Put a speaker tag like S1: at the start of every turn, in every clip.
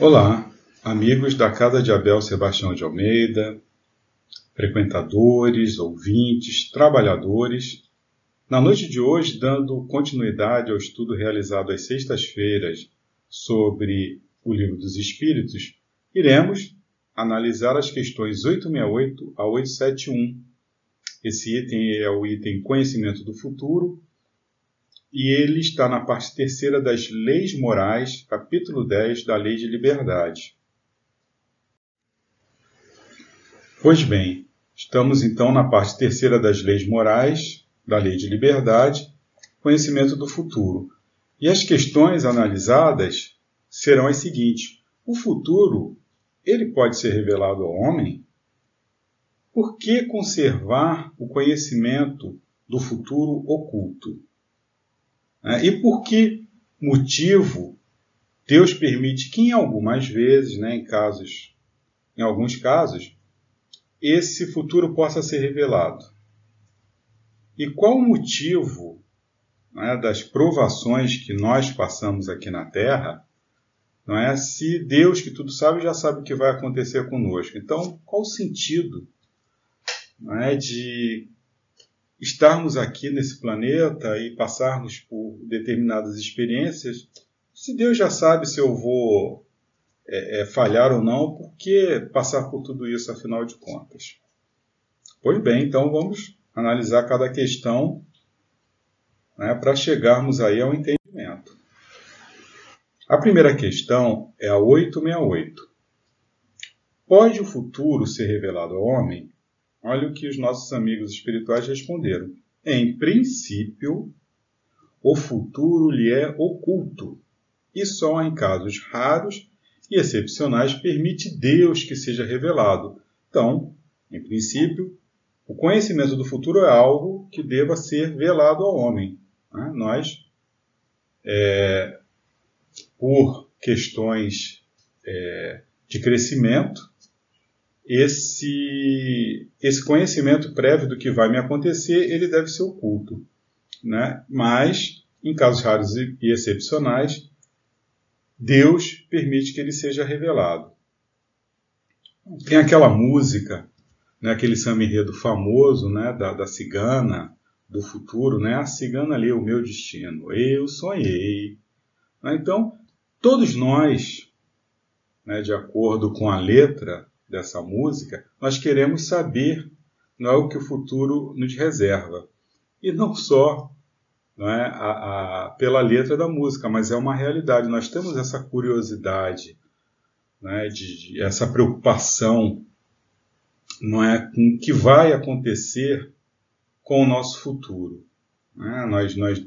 S1: Olá, amigos da Casa de Abel Sebastião de Almeida, frequentadores, ouvintes, trabalhadores. Na noite de hoje, dando continuidade ao estudo realizado às sextas-feiras sobre o Livro dos Espíritos, iremos analisar as questões 868 a 871. Esse item é o item Conhecimento do Futuro e ele está na parte terceira das Leis Morais, capítulo 10 da Lei de Liberdade. Pois bem, estamos então na parte terceira das Leis Morais, da Lei de Liberdade, conhecimento do futuro. E as questões analisadas serão as seguintes: o futuro, ele pode ser revelado ao homem? Por que conservar o conhecimento do futuro oculto? Né? E por que motivo Deus permite que em algumas vezes, né, em casos, em alguns casos, esse futuro possa ser revelado? E qual o motivo né, das provações que nós passamos aqui na Terra? Não é se Deus que tudo sabe já sabe o que vai acontecer conosco. Então, qual o sentido não é, de estarmos aqui nesse planeta e passarmos por determinadas experiências, se Deus já sabe se eu vou é, é, falhar ou não, por que passar por tudo isso, afinal de contas? Pois bem, então vamos analisar cada questão né, para chegarmos aí ao entendimento. A primeira questão é a 868. Pode o futuro ser revelado ao homem? Olha o que os nossos amigos espirituais responderam. Em princípio, o futuro lhe é oculto, e só em casos raros e excepcionais permite Deus que seja revelado. Então, em princípio, o conhecimento do futuro é algo que deva ser velado ao homem. Né? Nós, é, por questões é, de crescimento, esse, esse conhecimento prévio do que vai me acontecer, ele deve ser oculto. Né? Mas, em casos raros e excepcionais, Deus permite que ele seja revelado. Tem aquela música, né, aquele samba enredo famoso né, da, da cigana, do futuro, né? a cigana lê o meu destino, eu sonhei. Né? Então, todos nós, né, de acordo com a letra, dessa música, nós queremos saber não é o que o futuro nos reserva. E não só não é, a, a, pela letra da música, mas é uma realidade. Nós temos essa curiosidade, é, de, de, essa preocupação não é, com o que vai acontecer com o nosso futuro. É? Nós, nós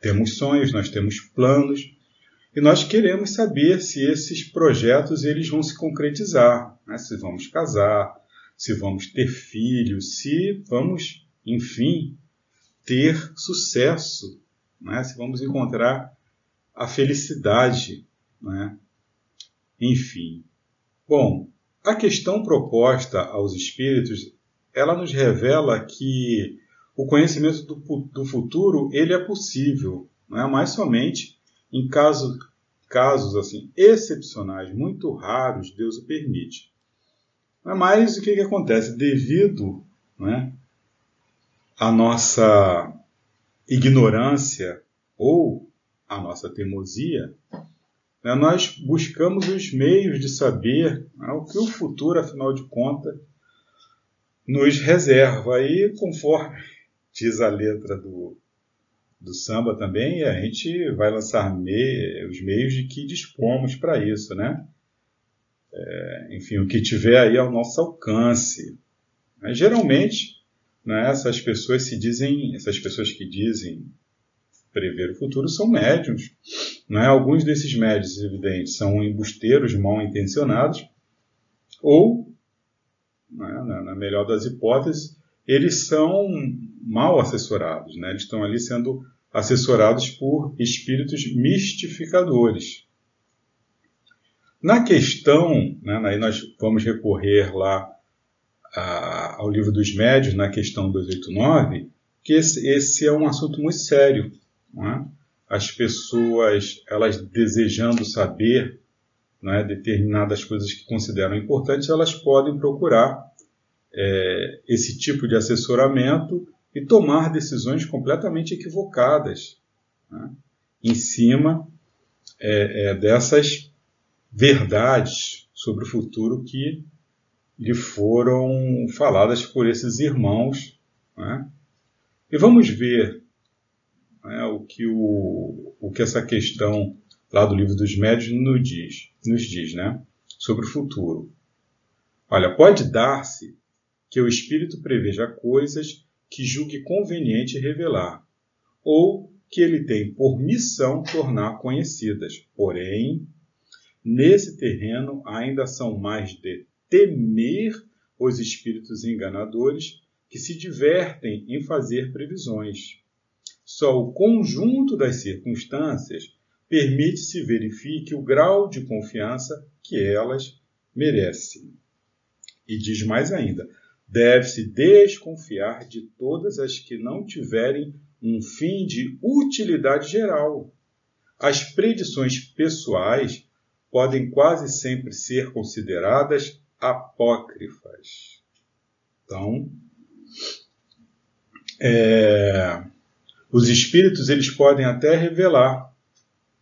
S1: temos sonhos, nós temos planos, e nós queremos saber se esses projetos eles vão se concretizar, né? se vamos casar, se vamos ter filhos, se vamos, enfim, ter sucesso, né? se vamos encontrar a felicidade, né? enfim. Bom, a questão proposta aos espíritos, ela nos revela que o conhecimento do, do futuro ele é possível, é mais somente em caso, casos assim excepcionais, muito raros, Deus o permite. Mas o que, que acontece? Devido né, à nossa ignorância ou à nossa teimosia, né, nós buscamos os meios de saber né, o que o futuro, afinal de contas, nos reserva. E conforme diz a letra do, do samba também, a gente vai lançar me os meios de que dispomos para isso, né? É, enfim, o que tiver aí ao nosso alcance. Mas, geralmente, né, essas pessoas se dizem, essas pessoas que dizem prever o futuro são médiums. Né? Alguns desses médios, evidente, são embusteiros mal intencionados, ou, né, na melhor das hipóteses, eles são mal assessorados, né? eles estão ali sendo assessorados por espíritos mistificadores. Na questão, né, aí nós vamos recorrer lá a, ao livro dos médios, na questão 289, que esse, esse é um assunto muito sério. É? As pessoas, elas desejando saber né, determinadas coisas que consideram importantes, elas podem procurar é, esse tipo de assessoramento e tomar decisões completamente equivocadas né, em cima é, é, dessas verdades sobre o futuro que lhe foram faladas por esses irmãos. Né? E vamos ver né, o, que o, o que essa questão lá do livro dos médios nos diz, nos diz né, sobre o futuro. Olha, pode dar-se que o espírito preveja coisas que julgue conveniente revelar, ou que ele tem por missão tornar conhecidas. Porém, nesse terreno ainda são mais de temer os espíritos enganadores que se divertem em fazer previsões. Só o conjunto das circunstâncias permite se verifique o grau de confiança que elas merecem. E diz mais ainda: deve-se desconfiar de todas as que não tiverem um fim de utilidade geral. As predições pessoais podem quase sempre ser consideradas apócrifas. Então, é, os espíritos eles podem até revelar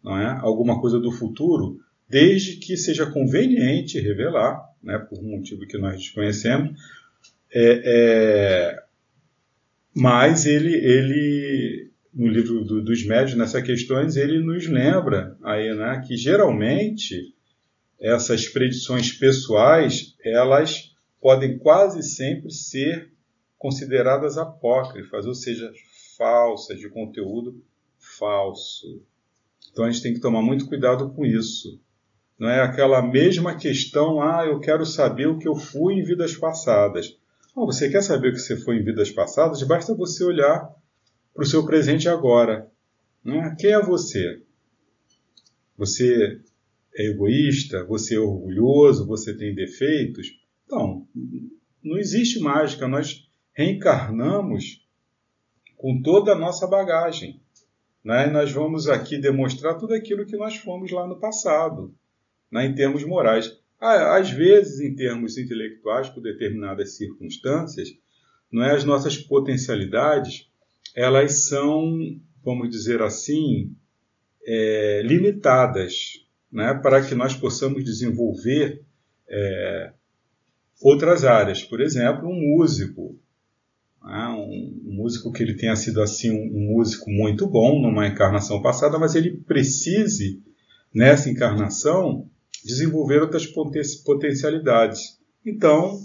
S1: é, alguma coisa do futuro, desde que seja conveniente revelar, né, por um motivo que nós desconhecemos, é, é, mas ele, ele no livro do, dos médios, nessas questões, ele nos lembra aí, né, que geralmente essas predições pessoais, elas podem quase sempre ser consideradas apócrifas, ou seja, falsas, de conteúdo falso. Então a gente tem que tomar muito cuidado com isso. Não é aquela mesma questão, ah, eu quero saber o que eu fui em vidas passadas. Oh, você quer saber o que você foi em vidas passadas? Basta você olhar para o seu presente agora. Né? Quem é você? Você é egoísta? Você é orgulhoso? Você tem defeitos? Então, não existe mágica. Nós reencarnamos com toda a nossa bagagem. Né? E nós vamos aqui demonstrar tudo aquilo que nós fomos lá no passado, né? em termos morais. Às vezes, em termos intelectuais, por determinadas circunstâncias, não é as nossas potencialidades, elas são, vamos dizer assim, é, limitadas, né, para que nós possamos desenvolver é, outras áreas. Por exemplo, um músico, né, um, músico que ele tenha sido assim um, um músico muito bom numa encarnação passada, mas ele precise nessa encarnação desenvolver outras potencialidades. Então,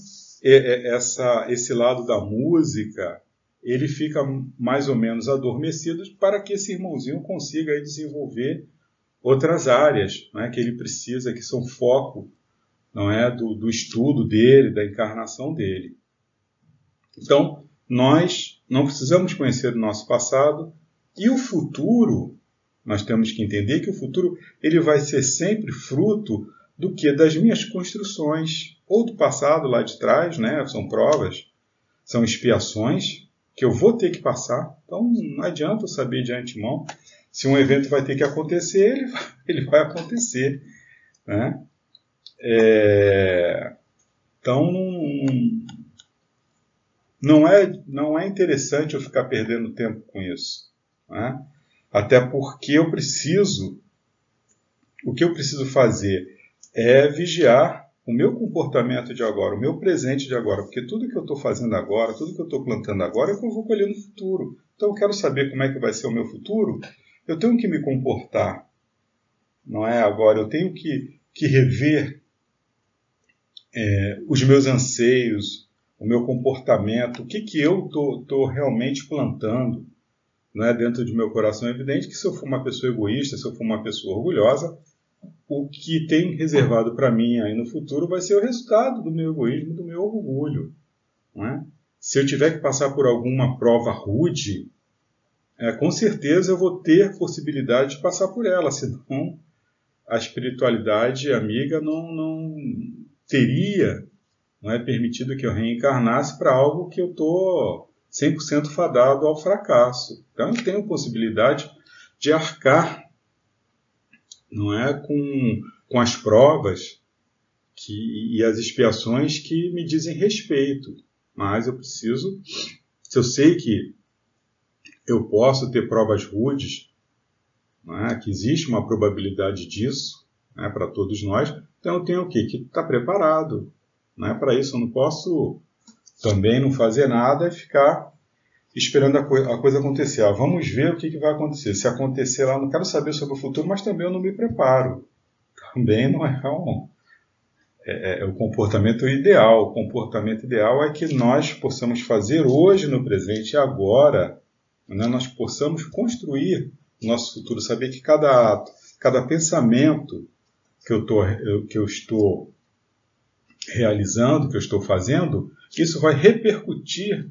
S1: essa, esse lado da música, ele fica mais ou menos adormecido para que esse irmãozinho consiga desenvolver outras áreas né, que ele precisa, que são foco não é do, do estudo dele, da encarnação dele. Então, nós não precisamos conhecer o nosso passado e o futuro nós temos que entender que o futuro ele vai ser sempre fruto do que das minhas construções ou do passado lá de trás, né? São provas, são expiações que eu vou ter que passar. Então não adianta eu saber de antemão se um evento vai ter que acontecer, ele vai, ele vai acontecer, né? É, então não é não é interessante eu ficar perdendo tempo com isso, né? Até porque eu preciso, o que eu preciso fazer é vigiar o meu comportamento de agora, o meu presente de agora, porque tudo que eu estou fazendo agora, tudo que eu estou plantando agora é eu vou colher no futuro. Então eu quero saber como é que vai ser o meu futuro, eu tenho que me comportar, não é agora, eu tenho que, que rever é, os meus anseios, o meu comportamento, o que, que eu estou realmente plantando é dentro de meu coração é evidente que se eu for uma pessoa egoísta, se eu for uma pessoa orgulhosa, o que tem reservado para mim aí no futuro vai ser o resultado do meu egoísmo, do meu orgulho. É? Se eu tiver que passar por alguma prova rude, é, com certeza eu vou ter possibilidade de passar por ela, senão a espiritualidade amiga não, não teria não é permitido que eu reencarnasse para algo que eu estou 100% fadado ao fracasso. Então eu tenho possibilidade de arcar não é com com as provas que, e as expiações que me dizem respeito. Mas eu preciso, se eu sei que eu posso ter provas rudes, né, que existe uma probabilidade disso né, para todos nós, então eu tenho o quê? Que estar tá preparado. Né? Para isso eu não posso também não fazer nada e ficar esperando a, co a coisa acontecer. Ah, vamos ver o que, que vai acontecer. Se acontecer lá, não quero saber sobre o futuro, mas também eu não me preparo. Também não é um, é, é, o comportamento ideal. O comportamento ideal é que nós possamos fazer hoje, no presente e agora, né, nós possamos construir o nosso futuro, saber que cada ato, cada pensamento que eu, tô, que eu estou realizando, que eu estou fazendo, isso vai repercutir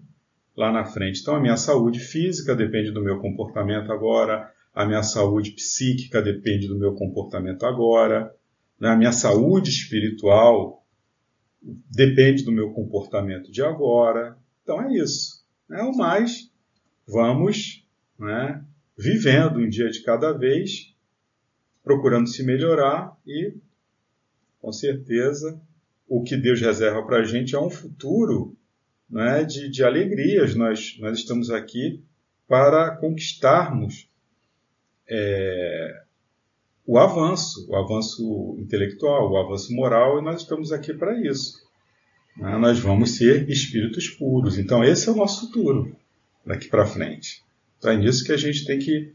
S1: lá na frente. Então, a minha saúde física depende do meu comportamento agora, a minha saúde psíquica depende do meu comportamento agora, né? a minha saúde espiritual depende do meu comportamento de agora. Então, é isso. É o mais, vamos né, vivendo um dia de cada vez, procurando se melhorar e, com certeza, o que Deus reserva para a gente é um futuro né, de, de alegrias. Nós, nós estamos aqui para conquistarmos é, o avanço, o avanço intelectual, o avanço moral, e nós estamos aqui para isso. Né? Nós vamos ser espíritos puros. Então, esse é o nosso futuro daqui para frente. Então, é nisso que a gente tem que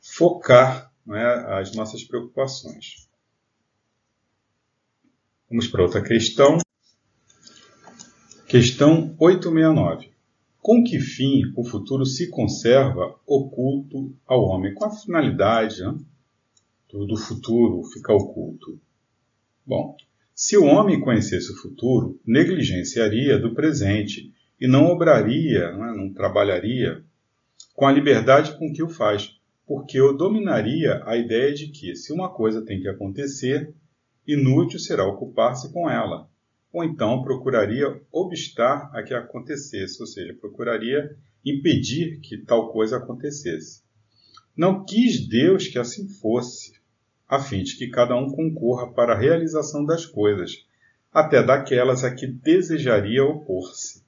S1: focar né, as nossas preocupações. Vamos para outra questão. Questão 869. Com que fim o futuro se conserva oculto ao homem? Com a finalidade né, do futuro ficar oculto? Bom, se o homem conhecesse o futuro, negligenciaria do presente e não obraria, não, é, não trabalharia com a liberdade com que o faz, porque eu dominaria a ideia de que, se uma coisa tem que acontecer, inútil será ocupar-se com ela. Ou então procuraria obstar a que acontecesse, ou seja, procuraria impedir que tal coisa acontecesse. Não quis Deus que assim fosse, a fim de que cada um concorra para a realização das coisas, até daquelas a que desejaria opor-se.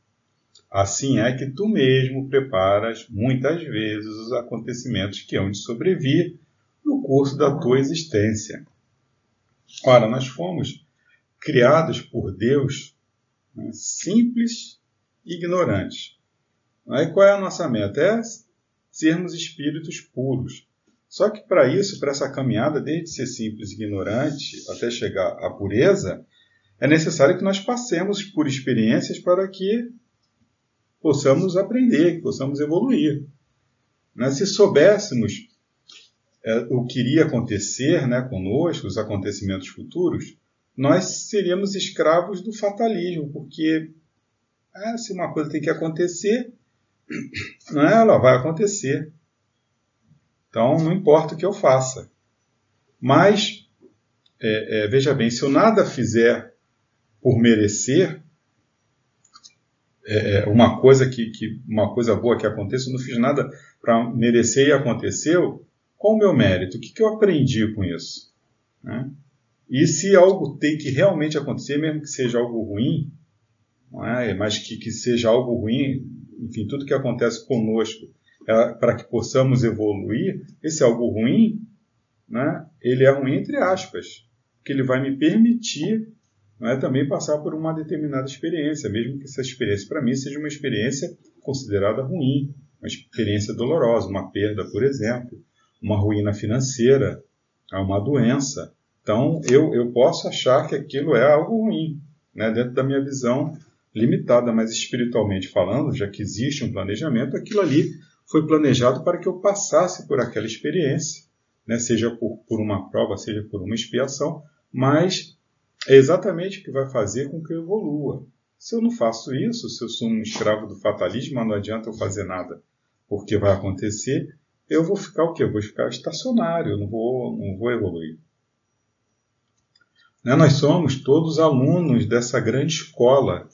S1: Assim é que tu mesmo preparas muitas vezes os acontecimentos que hão de sobrevir no curso da tua existência Ora, nós fomos criados por Deus né, simples e ignorantes. Aí qual é a nossa meta? É sermos espíritos puros. Só que para isso, para essa caminhada, desde ser simples e ignorante até chegar à pureza, é necessário que nós passemos por experiências para que possamos aprender, que possamos evoluir. Né? Se soubéssemos é, o que iria acontecer né, conosco, os acontecimentos futuros, nós seríamos escravos do fatalismo, porque é, se uma coisa tem que acontecer, não é, ela vai acontecer. Então, não importa o que eu faça. Mas, é, é, veja bem, se eu nada fizer por merecer, é, é, uma coisa que, que, uma coisa boa que aconteça, eu não fiz nada para merecer e aconteceu, qual o meu mérito? O que, que eu aprendi com isso? Né? E se algo tem que realmente acontecer, mesmo que seja algo ruim, é? mas que, que seja algo ruim, enfim, tudo que acontece conosco é para que possamos evoluir, esse algo ruim, né, ele é ruim entre aspas, porque ele vai me permitir é, também passar por uma determinada experiência, mesmo que essa experiência para mim seja uma experiência considerada ruim, uma experiência dolorosa, uma perda, por exemplo uma ruína financeira, uma doença. Então, eu, eu posso achar que aquilo é algo ruim, né, dentro da minha visão limitada, mas espiritualmente falando, já que existe um planejamento, aquilo ali foi planejado para que eu passasse por aquela experiência, né, seja por, por uma prova, seja por uma expiação, mas é exatamente o que vai fazer com que eu evolua. Se eu não faço isso, se eu sou um escravo do fatalismo, não adianta eu fazer nada, porque vai acontecer eu vou ficar o quê? Eu vou ficar estacionário, não vou, não vou evoluir. Né? Nós somos todos alunos dessa grande escola,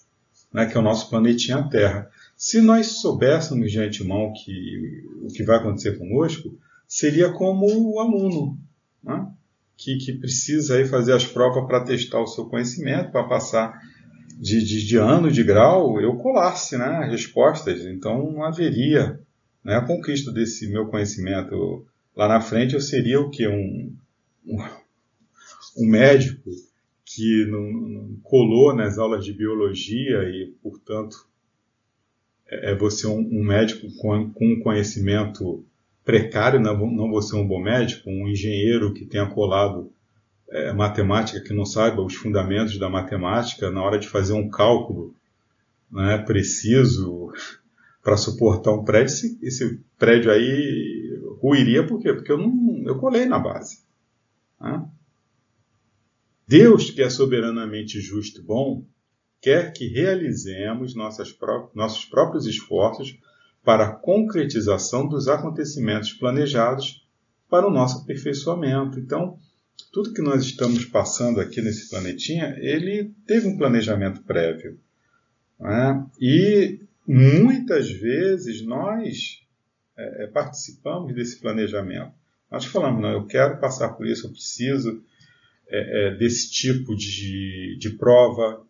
S1: né, que é o nosso planetinha Terra. Se nós soubéssemos de antemão que o que vai acontecer conosco, seria como o aluno, né? que, que precisa aí fazer as provas para testar o seu conhecimento, para passar de, de, de, ano de grau, eu colasse né, respostas. Então não haveria né, a conquista desse meu conhecimento. Lá na frente eu seria o que? Um, um médico que não, não, colou nas aulas de biologia e, portanto, é, é você um, um médico com, com conhecimento precário, não, não ser um bom médico, um engenheiro que tenha colado é, matemática, que não saiba os fundamentos da matemática, na hora de fazer um cálculo né, preciso para suportar um prédio, esse, esse, prédio aí ruiria por quê? Porque eu, não, eu colei na base. Né? Deus, que é soberanamente justo e bom, quer que realizemos nossas nossos próprios esforços para a concretização dos acontecimentos planejados para o nosso aperfeiçoamento. Então, tudo que nós estamos passando aqui nesse planetinha, ele teve um planejamento prévio. Né? E muitas vezes nós é, é, participamos desse planejamento. Nós falamos, não, eu quero passar por isso, eu preciso é, é, desse tipo de, de prova,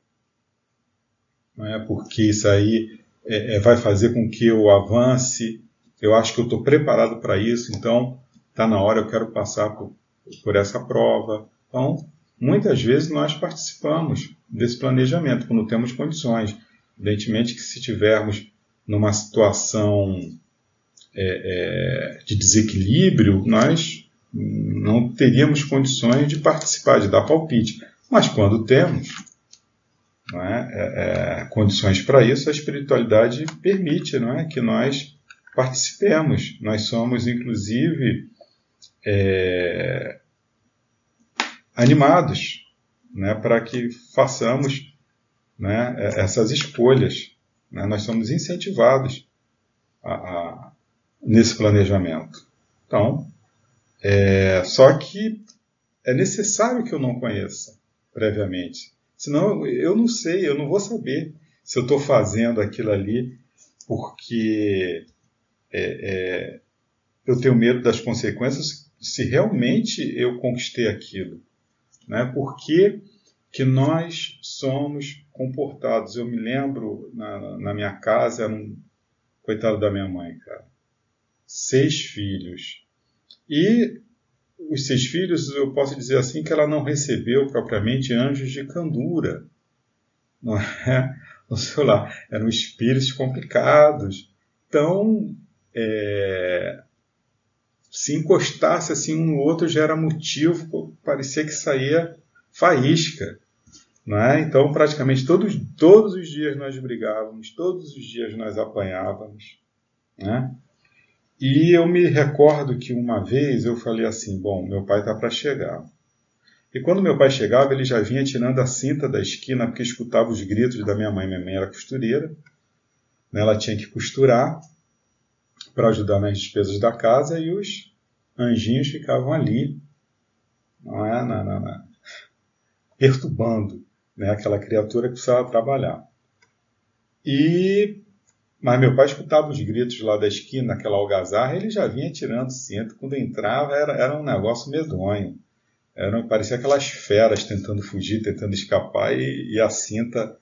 S1: é? porque isso aí é, é, vai fazer com que eu avance. Eu acho que eu estou preparado para isso, então está na hora, eu quero passar por, por essa prova. Então, muitas vezes nós participamos desse planejamento quando temos condições. Evidentemente que se tivermos numa situação é, é, de desequilíbrio, nós não teríamos condições de participar, de dar palpite. Mas quando temos, é? É, é, condições para isso, a espiritualidade permite não é? que nós participemos. Nós somos, inclusive, é, animados né? para que façamos né? essas escolhas. Né? Nós somos incentivados a, a, nesse planejamento. Então, é, só que é necessário que eu não conheça previamente Senão eu não sei, eu não vou saber se eu estou fazendo aquilo ali porque é, é, eu tenho medo das consequências, se realmente eu conquistei aquilo. Né? Por que, nós somos comportados? Eu me lembro na, na minha casa, era um coitado da minha mãe, cara. Seis filhos. E os seis filhos, eu posso dizer assim que ela não recebeu propriamente anjos de candura. Não é? Sei lá, eram espíritos complicados. Então, é, se encostasse assim um no outro já era motivo, parecia que saía faísca. Não é? Então, praticamente todos, todos os dias nós brigávamos, todos os dias nós apanhávamos. Né? E eu me recordo que uma vez eu falei assim: bom, meu pai está para chegar. E quando meu pai chegava, ele já vinha tirando a cinta da esquina, porque escutava os gritos da minha mãe. Minha mãe era costureira, né? ela tinha que costurar para ajudar nas despesas da casa e os anjinhos ficavam ali, não é? Na, na, na, perturbando né? aquela criatura que precisava trabalhar. E mas meu pai escutava os gritos lá da esquina, naquela algazarra, ele já vinha tirando cinto. Quando entrava, era, era um negócio medonho. Era, parecia aquelas feras tentando fugir, tentando escapar e, e a cinta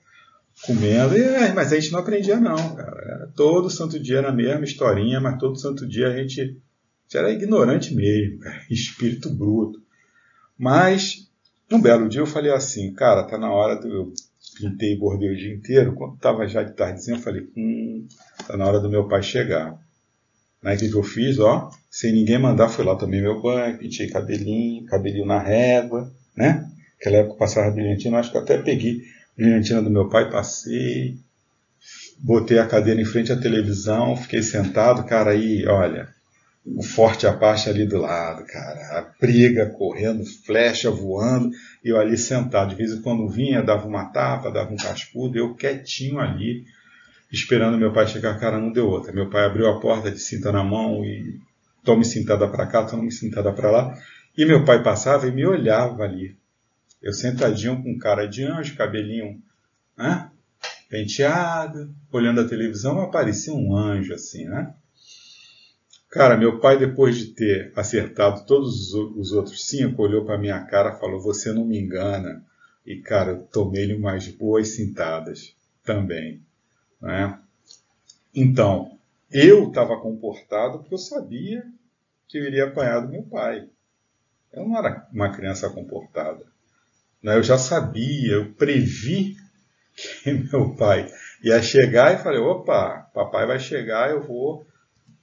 S1: comendo. E, é, mas a gente não aprendia, não, cara. Era, todo santo dia era a mesma historinha, mas todo santo dia a gente, a gente era ignorante mesmo, cara, espírito bruto. Mas, um belo dia eu falei assim, cara, tá na hora do. Eu pintei e bordei o dia inteiro. Quando estava já de tardezinha, eu falei, hum, tá na hora do meu pai chegar. Aí o que, eu fiz? Ó, sem ninguém mandar, fui lá, tomei meu banho, pintei cabelinho, cabelinho na régua, né? Naquela época passava brilhantina, acho que até peguei brilhantina do meu pai, passei, botei a cadeira em frente à televisão, fiquei sentado, cara, aí, olha, o forte Apache ali do lado, cara. A briga correndo, flecha voando, e eu ali sentado. De vez em quando vinha, dava uma tapa, dava um cascudo, eu quietinho ali, esperando meu pai chegar, cara, não deu outra. Meu pai abriu a porta de cinta na mão e tome cintada para cá, tome cintada para lá. E meu pai passava e me olhava ali. Eu sentadinho com cara de anjo, cabelinho né? penteado, olhando a televisão, aparecia um anjo assim, né? Cara, meu pai, depois de ter acertado todos os outros cinco, olhou para minha cara e falou: Você não me engana. E, cara, eu tomei-lhe umas boas cintadas também. Né? Então, eu estava comportado porque eu sabia que eu iria apanhar do meu pai. Eu não era uma criança comportada. Né? Eu já sabia, eu previ que meu pai ia chegar e falei: opa, papai vai chegar, eu vou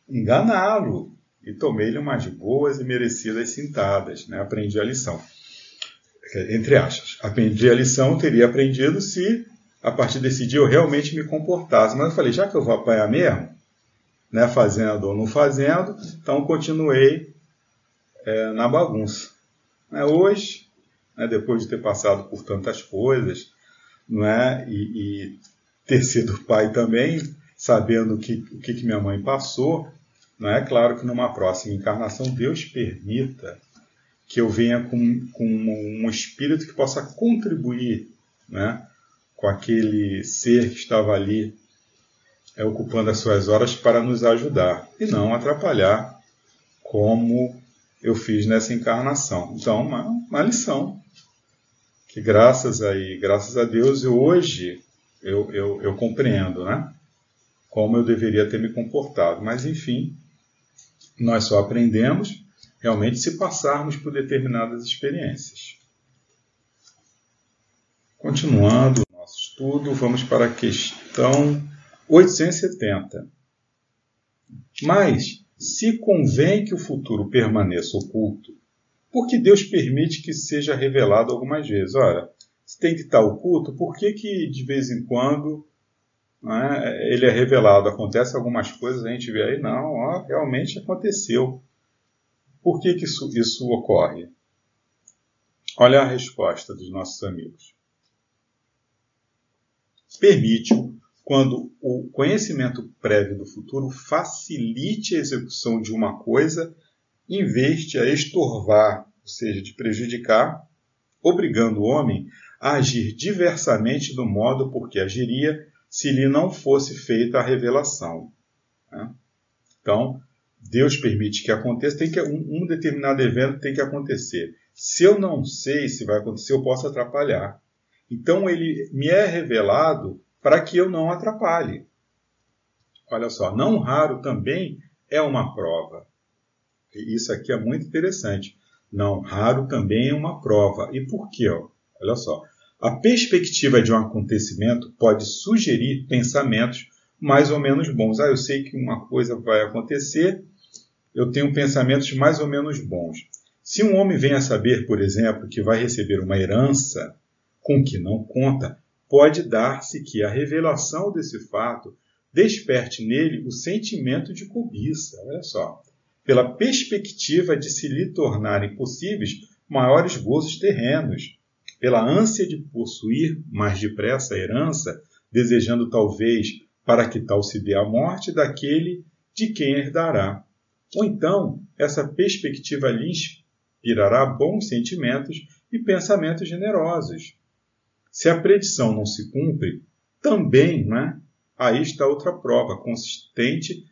S1: enganá-lo. E tomei-lhe umas boas e merecidas cintadas. Né? Aprendi a lição. Entre aspas. Aprendi a lição, teria aprendido se a partir desse dia eu realmente me comportasse. Mas eu falei, já que eu vou apanhar mesmo, né, fazendo ou não fazendo, então continuei é, na bagunça. É, hoje, né, depois de ter passado por tantas coisas, não é, e, e ter sido pai também, sabendo que, o que, que minha mãe passou, não é claro que numa próxima encarnação Deus permita que eu venha com, com um espírito que possa contribuir né, com aquele ser que estava ali é, ocupando as suas horas para nos ajudar e não atrapalhar como eu fiz nessa encarnação. Então, uma, uma lição que graças aí, graças a Deus, eu, hoje eu, eu, eu compreendo, né? Como eu deveria ter me comportado. Mas, enfim, nós só aprendemos realmente se passarmos por determinadas experiências. Continuando o nosso estudo, vamos para a questão 870. Mas, se convém que o futuro permaneça oculto, por que Deus permite que seja revelado algumas vezes? Ora, se tem que estar oculto, por que, que de vez em quando né, ele é revelado? Acontece algumas coisas, a gente vê aí, não, ó, realmente aconteceu. Por que, que isso, isso ocorre? Olha a resposta dos nossos amigos. Permite-o quando o conhecimento prévio do futuro facilite a execução de uma coisa em vez de a estorvar, ou seja, de prejudicar, obrigando o homem a agir diversamente do modo por que agiria se lhe não fosse feita a revelação. Né? Então, Deus permite que aconteça, tem que um, um, determinado evento tem que acontecer. Se eu não sei se vai acontecer, eu posso atrapalhar. Então ele me é revelado para que eu não atrapalhe. Olha só, não raro também é uma prova. Isso aqui é muito interessante. Não raro também é uma prova. E por quê? Olha só. A perspectiva de um acontecimento pode sugerir pensamentos mais ou menos bons. Ah, eu sei que uma coisa vai acontecer, eu tenho pensamentos mais ou menos bons. Se um homem vem a saber, por exemplo, que vai receber uma herança com que não conta, pode dar-se que a revelação desse fato desperte nele o sentimento de cobiça. Olha só. Pela perspectiva de se lhe tornarem possíveis maiores gozos terrenos, pela ânsia de possuir mais depressa a herança, desejando talvez para que tal se dê a morte daquele de quem herdará. Ou então, essa perspectiva lhe inspirará bons sentimentos e pensamentos generosos. Se a predição não se cumpre, também né, aí está outra prova consistente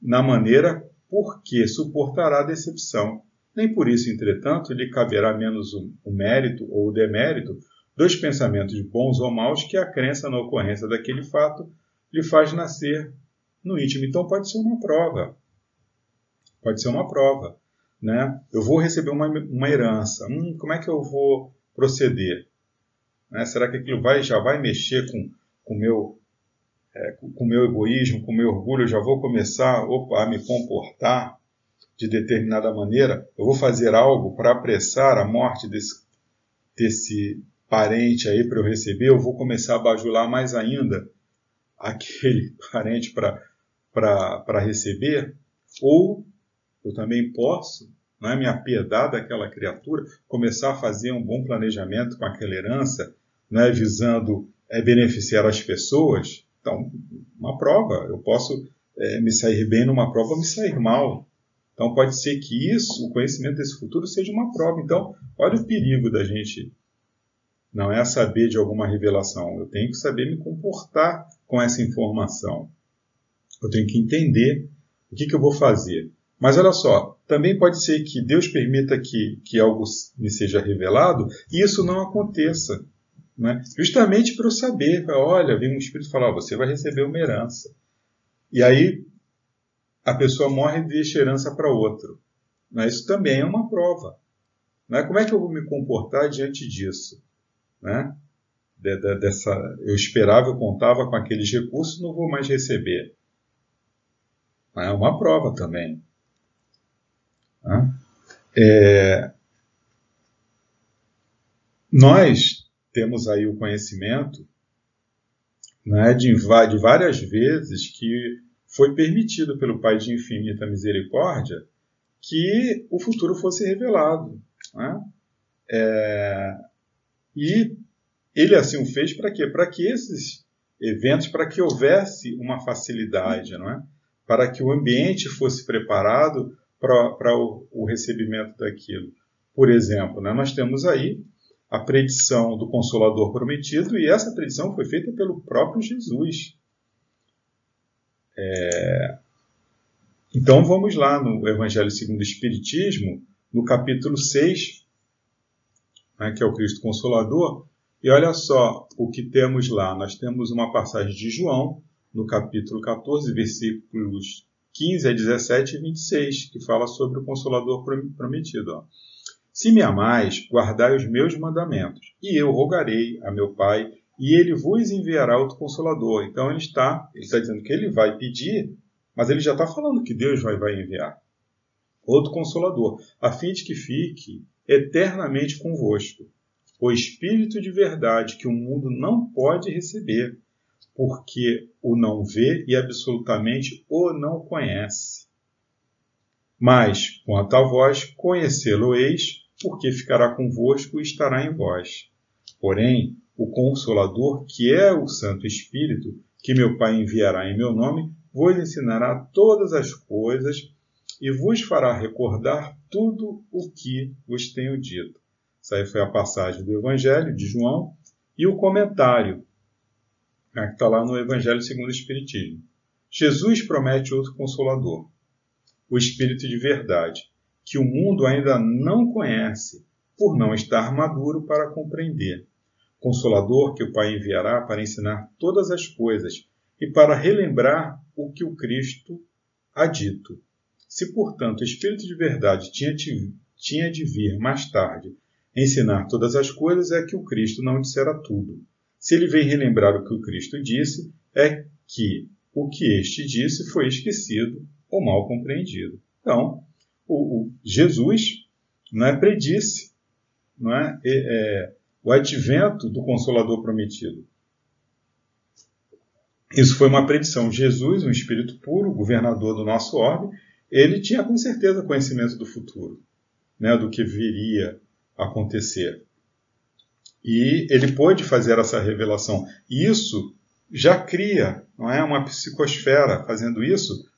S1: na maneira por que suportará a decepção. Nem por isso, entretanto, lhe caberá menos o mérito ou o demérito dos pensamentos bons ou maus que a crença na ocorrência daquele fato lhe faz nascer no íntimo. Então pode ser uma prova. Pode ser uma prova. Né? Eu vou receber uma, uma herança. Hum, como é que eu vou proceder? Né? Será que aquilo vai, já vai mexer com o meu, é, com meu egoísmo, com o meu orgulho? Eu já vou começar opa, a me comportar de determinada maneira? Eu vou fazer algo para apressar a morte desse, desse parente aí para eu receber? Eu vou começar a bajular mais ainda aquele parente para receber? Ou eu também posso não é, me apiedar daquela criatura, começar a fazer um bom planejamento com aquela herança, né, visando é, beneficiar as pessoas. Então, uma prova, eu posso é, me sair bem numa prova me sair mal. Então, pode ser que isso, o conhecimento desse futuro, seja uma prova. Então, olha o perigo da gente. Não é saber de alguma revelação. Eu tenho que saber me comportar com essa informação. Eu tenho que entender o que, que eu vou fazer. Mas olha só, também pode ser que Deus permita que, que algo me seja revelado e isso não aconteça. Né? Justamente para eu saber, olha, vem um espírito falar, você vai receber uma herança. E aí a pessoa morre e deixa herança para outro. Né? Isso também é uma prova. Né? Como é que eu vou me comportar diante disso? Né? De, de, dessa, eu esperava, eu contava com aqueles recursos, não vou mais receber. É uma prova também. Né? É, nós temos aí o conhecimento né, de, de várias vezes que foi permitido pelo Pai de infinita misericórdia que o futuro fosse revelado. Né? É, e ele assim o fez para quê? Para que esses eventos, para que houvesse uma facilidade, não é? para que o ambiente fosse preparado para o, o, recebimento daquilo. Por exemplo, né, nós temos aí a predição do Consolador prometido, e essa predição foi feita pelo próprio Jesus. É... Então vamos lá no Evangelho segundo o Espiritismo, no capítulo 6, né, que é o Cristo Consolador, e olha só o que temos lá. Nós temos uma passagem de João, no capítulo 14, versículos 15 a 17 e 26, que fala sobre o Consolador prometido. Ó. Se me amais, guardai os meus mandamentos, e eu rogarei a meu Pai, e ele vos enviará outro Consolador. Então ele está, ele está dizendo que ele vai pedir, mas ele já está falando que Deus vai, vai enviar outro Consolador, a fim de que fique eternamente convosco. O Espírito de verdade que o mundo não pode receber, porque o não vê e absolutamente o não conhece. Mas, quanto a vós, conhecê-lo-eis, porque ficará convosco e estará em vós. Porém, o Consolador, que é o Santo Espírito, que meu Pai enviará em meu nome, vos ensinará todas as coisas e vos fará recordar tudo o que vos tenho dito. Essa aí foi a passagem do Evangelho de João e o comentário né, que está lá no Evangelho segundo o Espiritismo. Jesus promete outro consolador, o Espírito de verdade, que o mundo ainda não conhece, por não estar maduro para compreender. Consolador que o Pai enviará para ensinar todas as coisas e para relembrar o que o Cristo há dito. Se, portanto, o Espírito de verdade tinha, tinha de vir mais tarde ensinar todas as coisas, é que o Cristo não dissera tudo. Se ele vem relembrar o que o Cristo disse, é que o que este disse foi esquecido ou mal compreendido. Então, o, o Jesus não é predisse não é, é, é, o advento do Consolador prometido. Isso foi uma predição. Jesus, um espírito puro, governador do nosso orbe, ele tinha com certeza conhecimento do futuro, né, do que viria a acontecer. E ele pôde fazer essa revelação. E isso já cria, não é, uma psicosfera. Fazendo isso,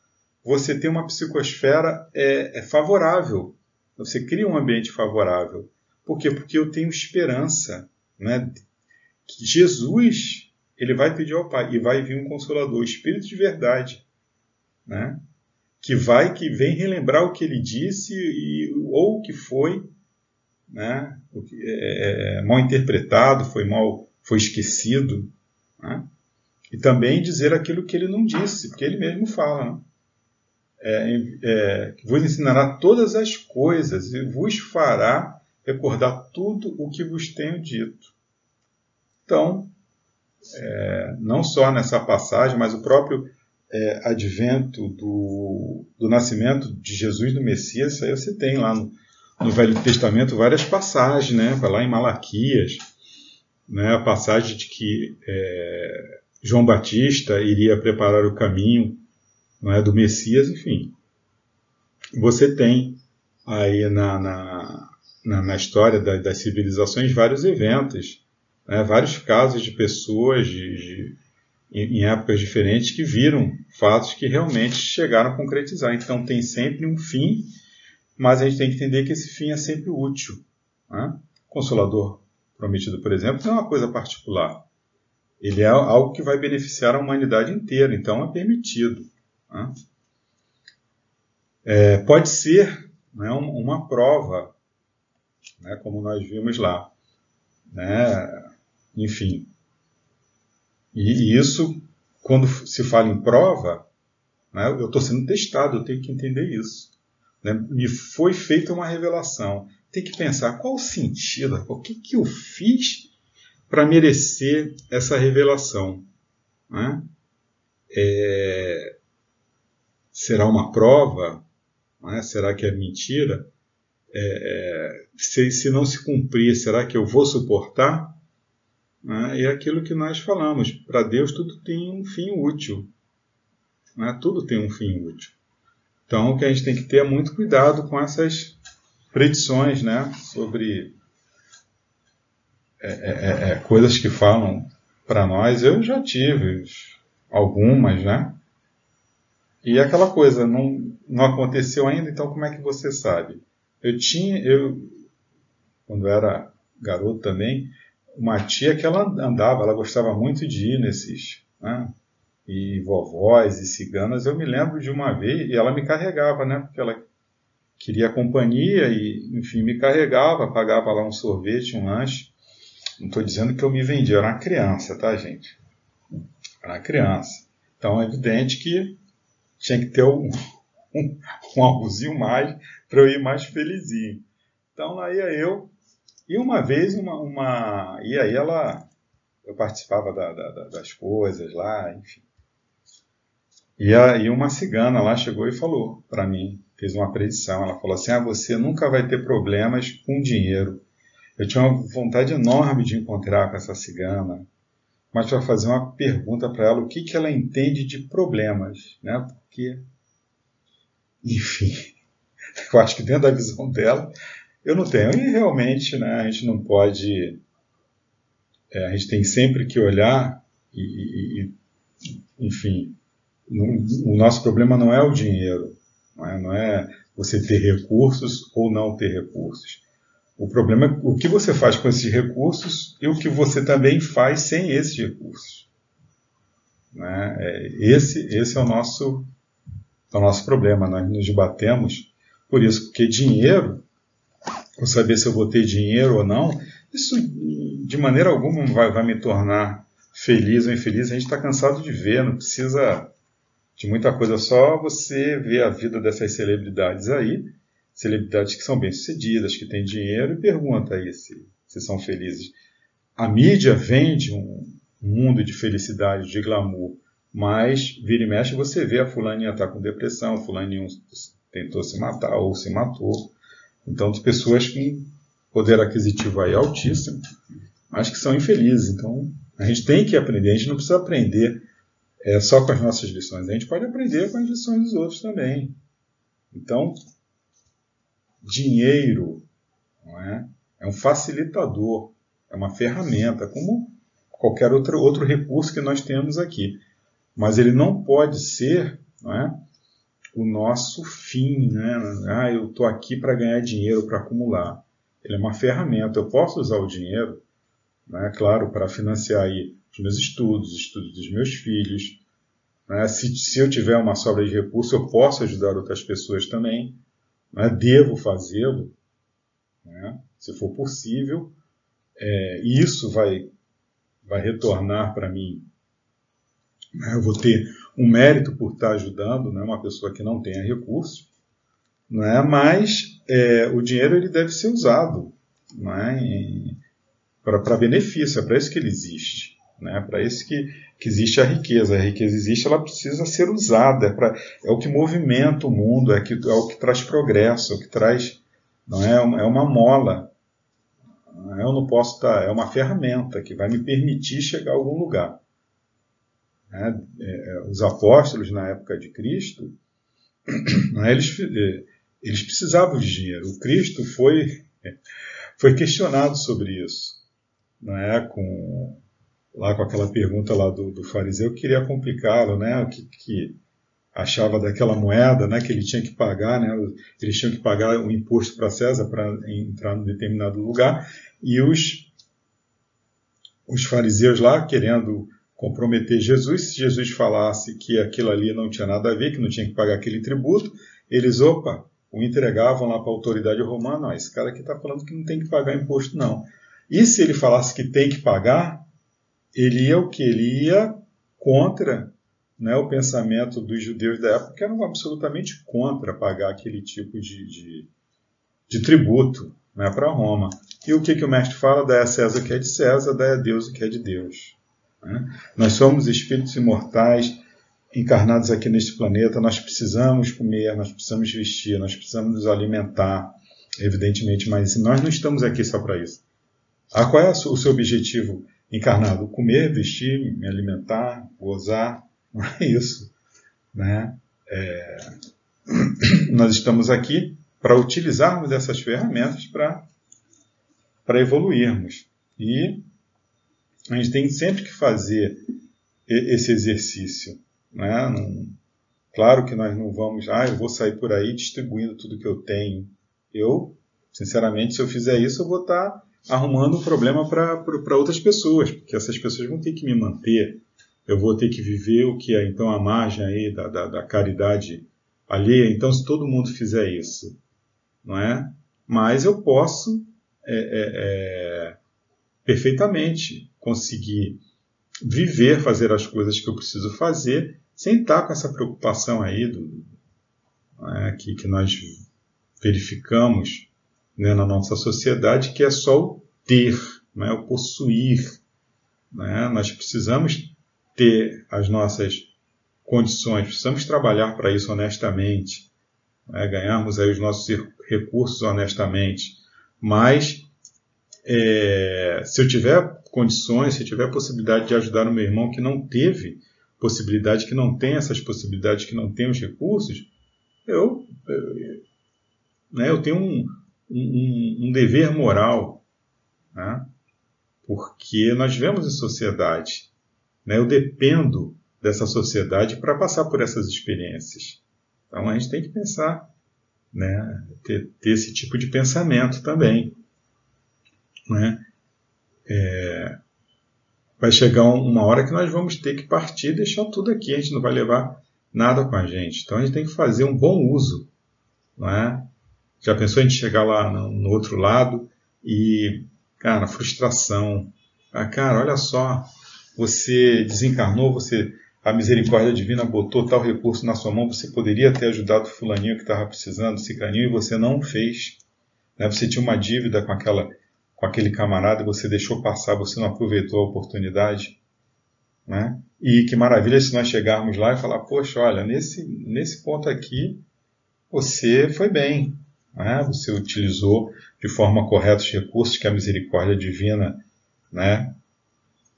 S1: você tem uma psicosfera é, é favorável. Você cria um ambiente favorável. Por quê? Porque eu tenho esperança, né, que Jesus ele vai pedir ao Pai e vai vir um consolador, o Espírito de verdade, né? Que vai, que vem relembrar o que ele disse e, ou o que foi né? É, é, é, mal interpretado, foi mal, foi esquecido, né? e também dizer aquilo que ele não disse, porque ele mesmo fala, né? é, é, vos ensinará todas as coisas e vos fará recordar tudo o que vos tenho dito. Então, é, não só nessa passagem, mas o próprio é, advento do, do nascimento de Jesus, do Messias, aí você tem lá no, no Velho Testamento várias passagens, né? Vai lá em Malaquias, né? A passagem de que é, João Batista iria preparar o caminho não é, do Messias, enfim. Você tem aí na, na, na, na história da, das civilizações vários eventos, né? vários casos de pessoas de, de, em, épocas diferentes que viram fatos que realmente chegaram a concretizar. Então tem sempre um fim mas a gente tem que entender que esse fim é sempre útil. Né? Consolador prometido, por exemplo, não é uma coisa particular. Ele é algo que vai beneficiar a humanidade inteira, então é permitido. Né? é, pode ser né, uma prova, né, como nós vimos lá. Né? Enfim. E, isso, quando se fala em prova, né, eu estou sendo testado, eu tenho que entender isso. Né? Me foi feita uma revelação. Tem que pensar qual o sentido, o que, que eu fiz para merecer essa revelação. Né? É, será uma prova? Né? Será que é mentira? É, é, se, se, não se cumprir, será que eu vou suportar? Né? E é aquilo que nós falamos: para Deus tudo tem um fim útil. Né? Tudo tem um fim útil. Então, o que a gente tem que ter é muito cuidado com essas predições né? sobre é, é, é, é coisas que falam para nós. Eu já tive algumas, né? E aquela coisa, não, não aconteceu ainda, então como é que você sabe? Eu tinha, eu, quando era garoto também, uma tia que ela andava, ela gostava muito de ir nesses, né? E vovós e ciganas, eu me lembro de uma vez, e ela me carregava, né? Porque ela queria companhia e, enfim, me carregava, pagava lá um sorvete, um lanche. Não estou dizendo que eu me vendia, era uma criança, tá, gente? Era uma criança. Então é evidente que tinha que ter um, um, um mais para eu ir mais felizinho. Então lá ia eu. E uma vez, uma, uma e aí ela, eu participava da, da, das coisas lá, enfim. E aí uma cigana lá chegou e falou para mim, fez uma predição. Ela falou assim: ah, você nunca vai ter problemas com dinheiro. Eu tinha uma vontade enorme de encontrar com essa cigana, mas para fazer uma pergunta para ela, o que, que ela entende de problemas, né? Porque, enfim, eu acho que dentro da visão dela, eu não tenho. E realmente, né, a gente não pode. É, a gente tem sempre que olhar e, e enfim, o nosso problema não é o dinheiro, não é, não é você ter recursos ou não ter recursos. O problema é o que você faz com esses recursos e o que você também faz sem esses recursos. Né? É, esse, esse é o nosso, é o nosso problema. Nós nos debatemos por isso, porque dinheiro, ou saber se eu vou ter dinheiro ou não, isso de maneira alguma vai, vai me tornar feliz ou infeliz. A gente está cansado de ver, não precisa de muita coisa, só você ver a vida dessas celebridades aí celebridades que são bem-sucedidas, que têm dinheiro, e pergunta aí se, se são felizes. A mídia vende um mundo de felicidade, de glamour, mas vira e mexe você vê a fulaninha estar tá com depressão, fulaninho tentou se matar ou se matou. Então, pessoas com poder aquisitivo aí altíssimo, mas que são infelizes. Então, a gente tem que aprender, a gente não precisa aprender é, só com as nossas lições, a gente pode aprender com as lições dos outros também. Então, dinheiro é? é um facilitador, é uma ferramenta, como qualquer outro, outro recurso que nós temos aqui. Mas ele não pode ser não é? O nosso fim. Né? Ah, eu estou aqui para ganhar dinheiro, para acumular. Ele é uma ferramenta. Eu posso usar o dinheiro, né, claro, para financiar aí os meus estudos, os estudos dos meus filhos. Né? Se, se eu tiver uma sobra de recurso, eu posso ajudar outras pessoas também né? devo fazê-lo, né? se for possível, é, isso vai, vai retornar para mim. Né? Eu vou ter um mérito por estar ajudando né? uma pessoa que não tenha recursos, né? mas é, o dinheiro ele deve ser usado né? para benefício, é para isso que ele existe. Né? Para isso que, que existe a riqueza. A riqueza existe, ela precisa ser usada. É, pra, é o que movimenta o mundo, é, que, é o que traz progresso, é o que traz. Não é, é uma mola. Eu não posso estar. É uma ferramenta que vai me permitir chegar a algum lugar. É, é, os apóstolos na época de Cristo, né, eles, é, eles precisavam de dinheiro. O Cristo foi, foi questionado sobre isso. Não é? com, lá com aquela pergunta lá do, do fariseu, queria complicá-lo, né? O que, que, achava daquela moeda, né? Que ele tinha que pagar, né? Eles tinham que pagar o imposto para César para entrar num determinado lugar e os os fariseus lá querendo comprometer Jesus, se Jesus falasse que aquilo ali não tinha nada a ver, que não tinha que pagar aquele tributo, eles, opa, o entregavam lá para a autoridade romana, ó, esse cara aqui está falando que não tem que pagar imposto, não. E se ele falasse que tem que pagar, ele ia o que? Ele ia contra né, o pensamento dos judeus da época, que eram absolutamente contra pagar aquele tipo de, de, de tributo né, para Roma. E o que, que o mestre fala? Dá a César o que é de César, dá a Deus o que é de Deus. Né? Nós somos espíritos imortais, encarnados aqui neste planeta, nós precisamos comer, nós precisamos vestir, nós precisamos nos alimentar, evidentemente, mas nós não estamos aqui só para isso. Ah, qual é o seu objetivo encarnado? Comer, vestir, me alimentar, gozar, não é isso. Né? É... Nós estamos aqui para utilizarmos essas ferramentas para evoluirmos. E a gente tem sempre que fazer esse exercício. Né? Claro que nós não vamos, ah, eu vou sair por aí distribuindo tudo que eu tenho. Eu, sinceramente, se eu fizer isso, eu vou estar arrumando um problema para outras pessoas, porque essas pessoas vão ter que me manter. Eu vou ter que viver o que é então a margem aí da, da, da caridade alheia. Então, se todo mundo fizer isso, não é? Mas eu posso é, é, é, perfeitamente conseguir viver, fazer as coisas que eu preciso fazer, sem estar com essa preocupação aí do, é, que, que nós verificamos né, na nossa sociedade, que é só o ter, né, o possuir. Né? Nós precisamos ter as nossas condições, precisamos trabalhar para isso honestamente, né, ganharmos aí os nossos recursos honestamente. Mas é, se eu tiver condições, se tiver possibilidade de ajudar o meu irmão que não teve possibilidade, que não tem essas possibilidades, que não tem os recursos, eu, eu, né, eu tenho um, um, um dever moral, né, porque nós vivemos em sociedade. Né, eu dependo dessa sociedade para passar por essas experiências. Então a gente tem que pensar, né, ter, ter esse tipo de pensamento também. Né? É, vai chegar uma hora que nós vamos ter que partir e deixar tudo aqui, a gente não vai levar nada com a gente. Então a gente tem que fazer um bom uso. Não é? Já pensou a gente chegar lá no, outro lado e, cara, frustração. Ah, cara, olha só, você desencarnou, você a misericórdia divina botou tal recurso na sua mão, você poderia ter ajudado o fulaninho que estava precisando, cicaninho, e você não fez. Né? Você tinha uma dívida com, aquela, com aquele camarada você deixou passar, você não aproveitou a oportunidade. Né? E que maravilha se nós chegarmos lá e falar, poxa, olha, nesse, nesse ponto aqui, você foi bem. Né? Você utilizou de forma correta os recursos que a misericórdia divina né,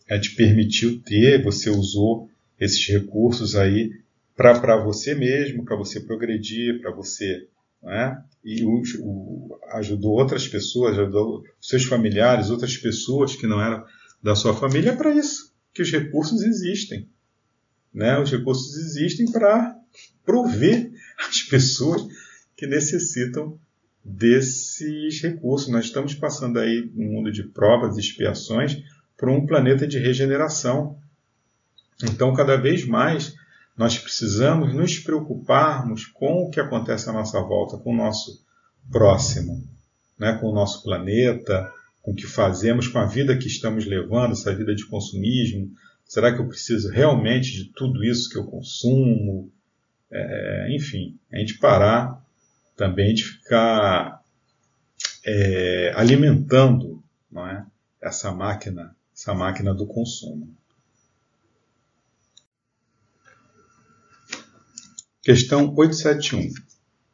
S1: é, te permitiu ter, você usou esses recursos aí para você mesmo, para você progredir, para você. Né? E o, o, ajudou outras pessoas, ajudou seus familiares, outras pessoas que não eram da sua família, é para isso que os recursos existem. Né? Os recursos existem para prover as pessoas que necessitam desses recursos. Nós estamos passando aí um mundo de provas e expiações para um planeta de regeneração. Então, cada vez mais, nós precisamos nos preocuparmos com o que acontece à nossa volta, com o nosso próximo, né? com o nosso planeta, com o que fazemos, com a vida que estamos levando, essa vida de consumismo. Será que eu preciso realmente de tudo isso que eu consumo? É, enfim, a gente parar também de ficar é, alimentando não é? essa máquina, essa máquina do consumo. Questão 871.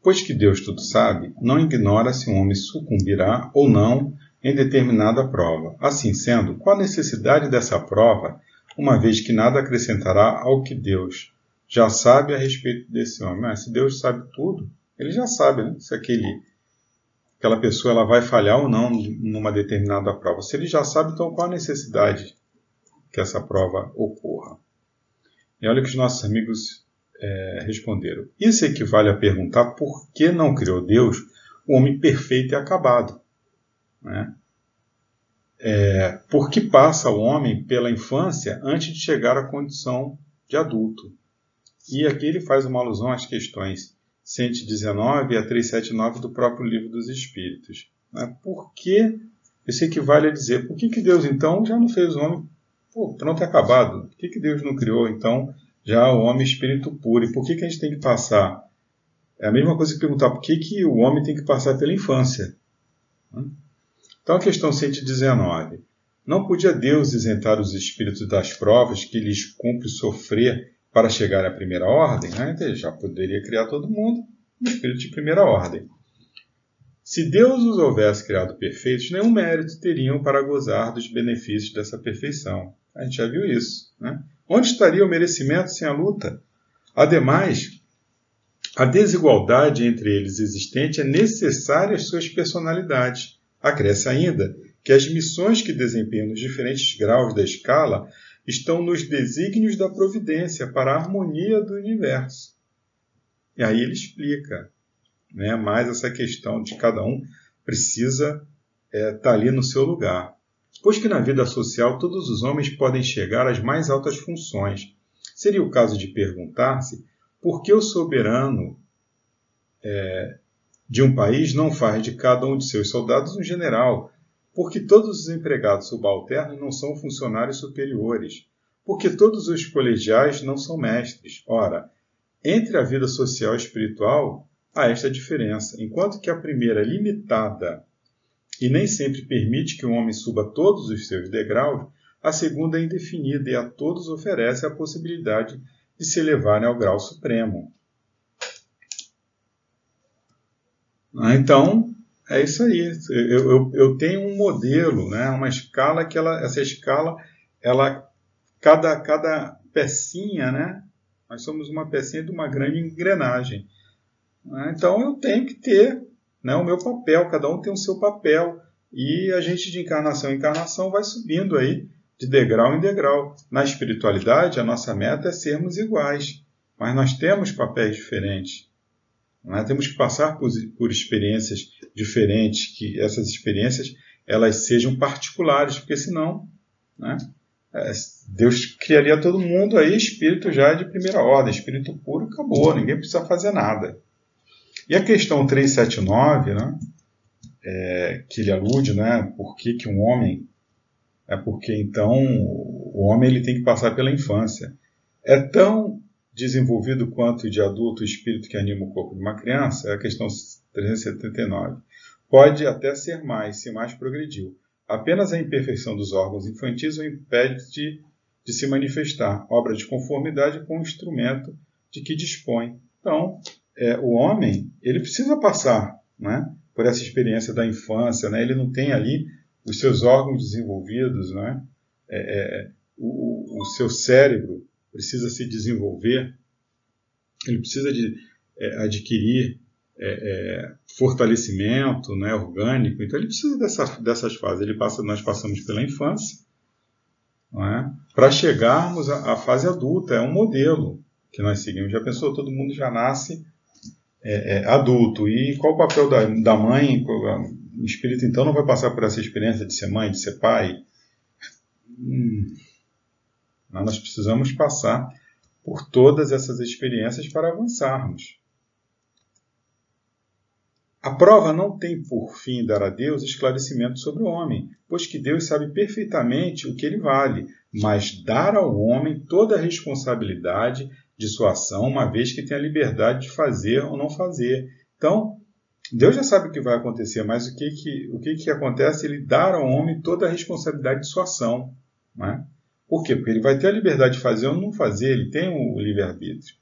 S1: Pois que Deus tudo sabe, não ignora se um homem sucumbirá ou não em determinada prova. Assim sendo, qual a necessidade dessa prova, uma vez que nada acrescentará ao que Deus já sabe a respeito desse homem? Mas se Deus sabe tudo, ele já sabe né? se aquele, aquela pessoa ela vai falhar ou não numa determinada prova. Se ele já sabe, então qual a necessidade que essa prova ocorra? E olha que os nossos amigos é, responderam: Isso equivale a perguntar por que não criou Deus o homem perfeito e acabado. Né? É, por que passa o homem pela infância antes de chegar à condição de adulto? E aqui ele faz uma alusão às questões 119 a 379 do próprio Livro dos Espíritos. Né? Por que isso equivale a dizer, por que, que Deus então já não fez o homem? Pô, pronto, é acabado. Por que, que Deus não criou então já o homem espírito puro? E por que, que a gente tem que passar? É a mesma coisa que perguntar por que, que o homem tem que passar pela infância. Então a questão 119. Não podia Deus isentar os espíritos das provas que lhes cumpre sofrer para chegar à primeira ordem? Né? Ele já poderia criar todo mundo um espírito de primeira ordem. Se Deus os houvesse criado perfeitos, nenhum mérito teriam para gozar dos benefícios dessa perfeição. A gente já viu isso. Né? Onde estaria o merecimento sem a luta? Ademais, a desigualdade entre eles existente é necessária às suas personalidades. Acresce ainda que as missões que desempenham nos diferentes graus da escala estão nos desígnios da providência para a harmonia do universo. E aí ele explica né? mas essa questão de cada um precisa estar é, tá ali no seu lugar. Pois que na vida social todos os homens podem chegar às mais altas funções, seria o caso de perguntar-se por que o soberano é, de um país não faz de cada um de seus soldados um general, porque todos os empregados subalternos não são funcionários superiores, porque todos os colegiais não são mestres. Ora, entre a vida social e espiritual há esta diferença. Enquanto que a primeira é limitada e nem sempre permite que o homem suba todos os seus degraus, a segunda é indefinida e a todos oferece a possibilidade de se elevarem ao grau supremo. Ah, então, é isso aí. Eu, eu, eu, tenho um modelo, né? uma escala que ela, essa escala, ela, cada, cada pecinha, né? nós somos uma pecinha de uma grande engrenagem. Né? Então eu tenho que ter né, o meu papel, cada um tem o seu papel. E a gente de encarnação em encarnação vai subindo aí de degrau em degrau. Na espiritualidade, a nossa meta é sermos iguais, mas nós temos papéis diferentes. Nós temos que passar por, por experiências diferentes, que essas experiências elas sejam particulares, porque senão né, é, Deus criaria todo mundo aí espírito já de primeira ordem, espírito puro, acabou, ninguém precisa fazer nada. E a questão 379, né, é, que ele alude, né, por que, que um homem, é porque então o homem ele tem que passar pela infância. É tão desenvolvido quanto de adulto o espírito que anima o corpo de uma criança? É a questão 379. Pode até ser mais, se mais progrediu. Apenas a imperfeição dos órgãos infantis o impede de, de se manifestar, obra de conformidade com o instrumento de que dispõe. Então, é, o homem ele precisa passar né, por essa experiência da infância, né? ele não tem ali os seus órgãos desenvolvidos, né? É, é, o, o, seu cérebro precisa se desenvolver, ele precisa de é, adquirir é, é, fortalecimento né, orgânico, então ele precisa dessa, dessas fases. Ele passa, nós passamos pela infância, para chegarmos à, fase adulta, é um modelo que nós seguimos. Já pensou, todo mundo já nasce é, é, adulto. E qual o papel da, da mãe? O espírito, então, não vai passar por essa experiência de ser mãe, de ser pai? Hum, nós precisamos passar por todas essas experiências para avançarmos. A prova não tem por fim dar a Deus esclarecimento sobre o homem, pois que Deus sabe perfeitamente o que ele vale, mas dar ao homem toda a responsabilidade de sua ação, uma vez que tem a liberdade de fazer ou não fazer. Então, Deus já sabe o que vai acontecer, mas o que, que, o que, que acontece? Ele dá ao homem toda a responsabilidade de sua ação. Não é? Por quê? Porque ele vai ter a liberdade de fazer ou não fazer, ele tem o livre-arbítrio.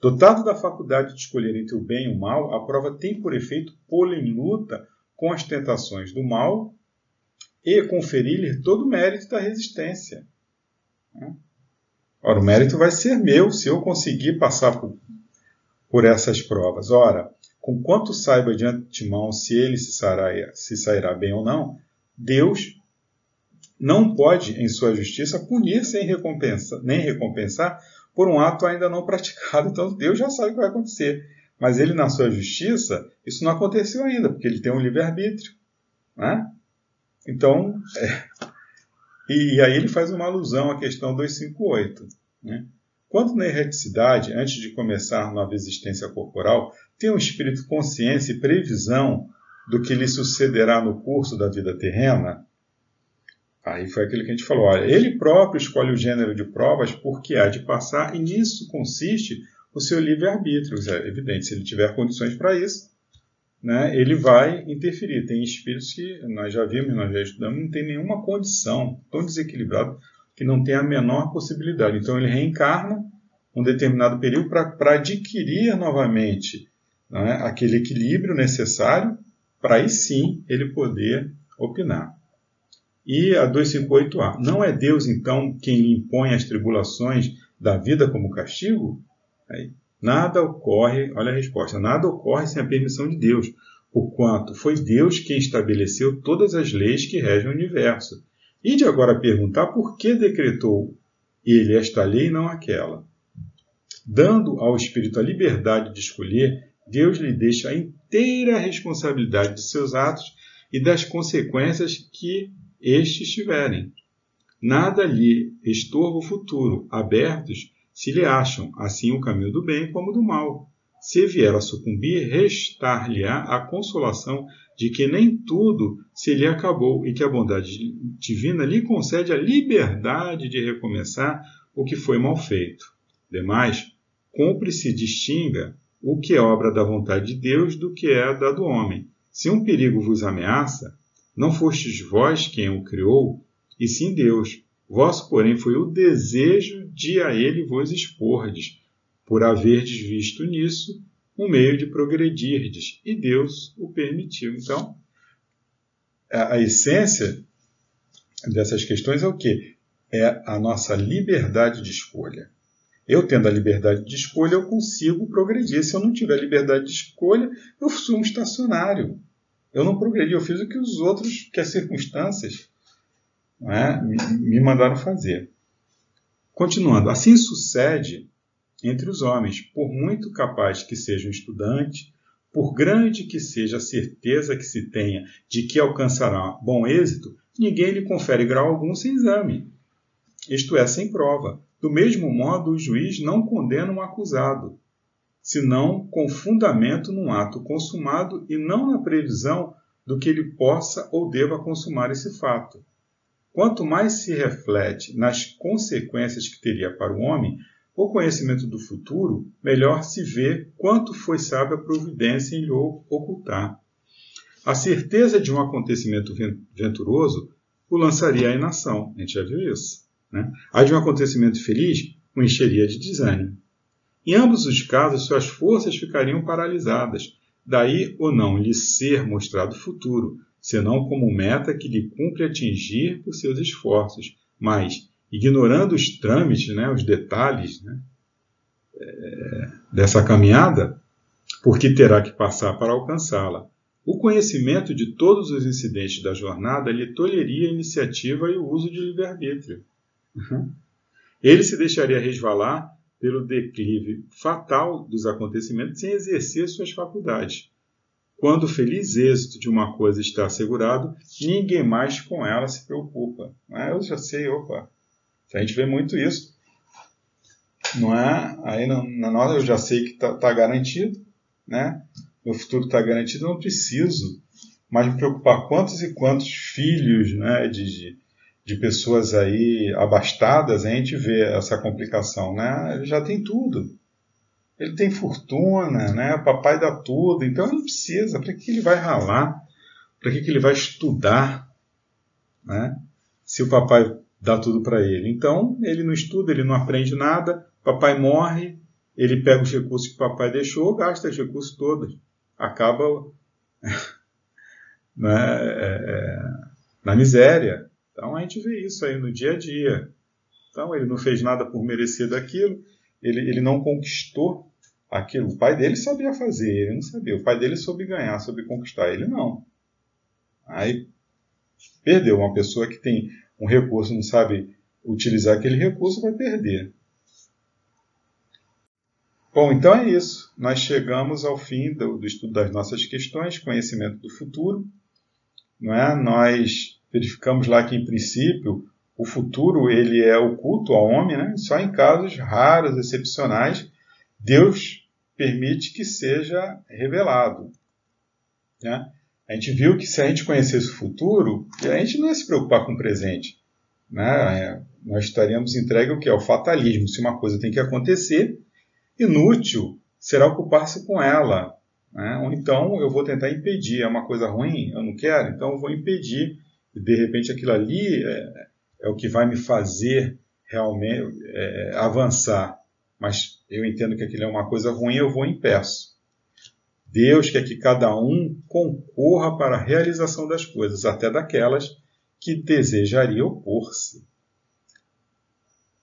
S1: Dotado da faculdade de escolher entre o bem e o mal, a prova tem por efeito pô-lo em luta com as tentações do mal e conferir-lhe todo o mérito da resistência. Ora, o mérito vai ser meu se eu conseguir passar por, por essas provas. Ora, com quanto saiba de antemão se ele se sairá, se sairá bem ou não, Deus não pode, em sua justiça, punir sem recompensa, nem recompensar por um ato ainda não praticado. Então Deus já sabe o que vai acontecer. Mas ele, na sua justiça, isso não aconteceu ainda, porque ele tem um livre-arbítrio. Né? Então, é, e, aí ele faz uma alusão à questão 258. Né? Quanto na erreticidade, antes de começar nova existência corporal, tem um espírito consciência e previsão do que lhe sucederá no curso da vida terrena? Aí foi aquilo que a gente falou. Olha, ele próprio escolhe o gênero de provas porque há de passar, e nisso consiste o seu livre-arbítrio. É evidente, se ele tiver condições para isso, né, ele vai interferir. Tem espíritos que nós já vimos, nós já estudamos, não tem nenhuma condição, tão desequilibrado, que não tem a menor possibilidade. Então ele reencarna um determinado período para adquirir novamente né, aquele equilíbrio necessário para aí sim ele poder opinar. E a 258A, não é Deus então quem lhe impõe as tribulações da vida como castigo? Nada ocorre, olha a resposta, nada ocorre sem a permissão de Deus, porquanto foi Deus quem estabeleceu todas as leis que regem o universo. E de agora perguntar por que decretou ele esta lei e não aquela. Dando ao espírito a liberdade de escolher, Deus lhe deixa a inteira responsabilidade de seus atos e das consequências que estes tiverem. Nada lhe estorva o futuro, abertos se lhe acham, assim o caminho do bem como do mal. Se vier a sucumbir, restar-lhe-á a consolação de que nem tudo se lhe acabou e que a bondade divina lhe concede a liberdade de recomeçar o que foi mal feito. Demais, cumpre-se distinga o que é obra da vontade de Deus do que é da do homem. Se um perigo vos ameaça, não fostes vós quem o criou, e sim Deus. Vosso, porém, foi o desejo de a ele vos expordes, por haverdes visto nisso um meio de progredirdes, e Deus o permitiu. Então, a essência dessas questões é o quê? É a nossa liberdade de escolha. Eu tendo a liberdade de escolha, eu consigo progredir. Se eu não tiver liberdade de escolha, eu sou um estacionário. Eu não progredi, eu fiz o que os outros, que as circunstâncias é, me, me mandaram fazer. Continuando, assim sucede entre os homens, por muito capaz que seja um estudante, por grande que seja a certeza que se tenha de que alcançará bom êxito, ninguém lhe confere grau algum sem exame, isto é, sem prova. Do mesmo modo, o juiz não condena um acusado, senão com fundamento num ato consumado e não na previsão do que ele possa ou deva consumar esse fato. Quanto mais se reflete nas consequências que teria para o homem o conhecimento do futuro, melhor se vê quanto foi sábia a providência em lhe ocultar. A certeza de um acontecimento venturoso o lançaria à inação. A gente já viu isso. Né? A de um acontecimento feliz o encheria de desânimo. Em ambos os casos, suas forças ficariam paralisadas, daí o não lhe ser mostrado o futuro, senão como meta que lhe cumpre atingir por seus esforços, mas, ignorando os trâmites, né, os detalhes né, é, dessa caminhada, porque terá que passar para alcançá-la. O conhecimento de todos os incidentes da jornada lhe tolheria a iniciativa e o uso de livre-arbítrio. Uhum. Ele se deixaria resvalar pelo declive fatal dos acontecimentos sem exercer suas faculdades. Quando o feliz êxito de uma coisa está assegurado, ninguém mais com ela se preocupa. Ah, eu já sei, opa. A gente vê muito isso. Não é? Aí na, nota eu já sei que está tá garantido, né? Meu futuro está garantido, eu não preciso mais me preocupar quantos e quantos filhos, né, de, de de pessoas aí abastadas, a gente vê essa complicação, né? Ele já tem tudo. Ele tem fortuna, né? O papai dá tudo, então ele não precisa. Para que ele vai ralar? Para que ele vai estudar, né? Se o papai dá tudo para ele. Então, ele não estuda, ele não aprende nada, papai morre, ele pega os recursos que o papai deixou, gasta os recursos todos. Acaba né, é, é, na miséria. Então a gente vê isso aí no dia a dia. Então ele não fez nada por merecer daquilo, ele, ele não conquistou aquilo. O pai dele sabia fazer, ele não sabia. O pai dele soube ganhar, soube conquistar, ele não. Aí perdeu. Uma pessoa que tem um recurso não sabe utilizar aquele recurso vai perder. Bom, então é isso. Nós chegamos ao fim do, do estudo das nossas questões, conhecimento do futuro. Não é? Nós verificamos lá que, em princípio, o futuro ele é oculto ao homem, né? só em casos raros, excepcionais, Deus permite que seja revelado. Né? A gente viu que se a gente conhecesse o futuro, a gente não ia se preocupar com o presente. Né? É, nós estaríamos entregue ao que? Ao fatalismo. Se uma coisa tem que acontecer, inútil será ocupar-se com ela. Né? Ou então eu vou tentar impedir. É uma coisa ruim, eu não quero, então eu vou impedir. E de repente aquilo ali é, é o que vai me fazer realmente é, avançar. Mas eu entendo que aquilo é uma coisa ruim, eu vou em peço. Deus quer que cada um concorra para a realização das coisas, até daquelas que desejaria opor-se.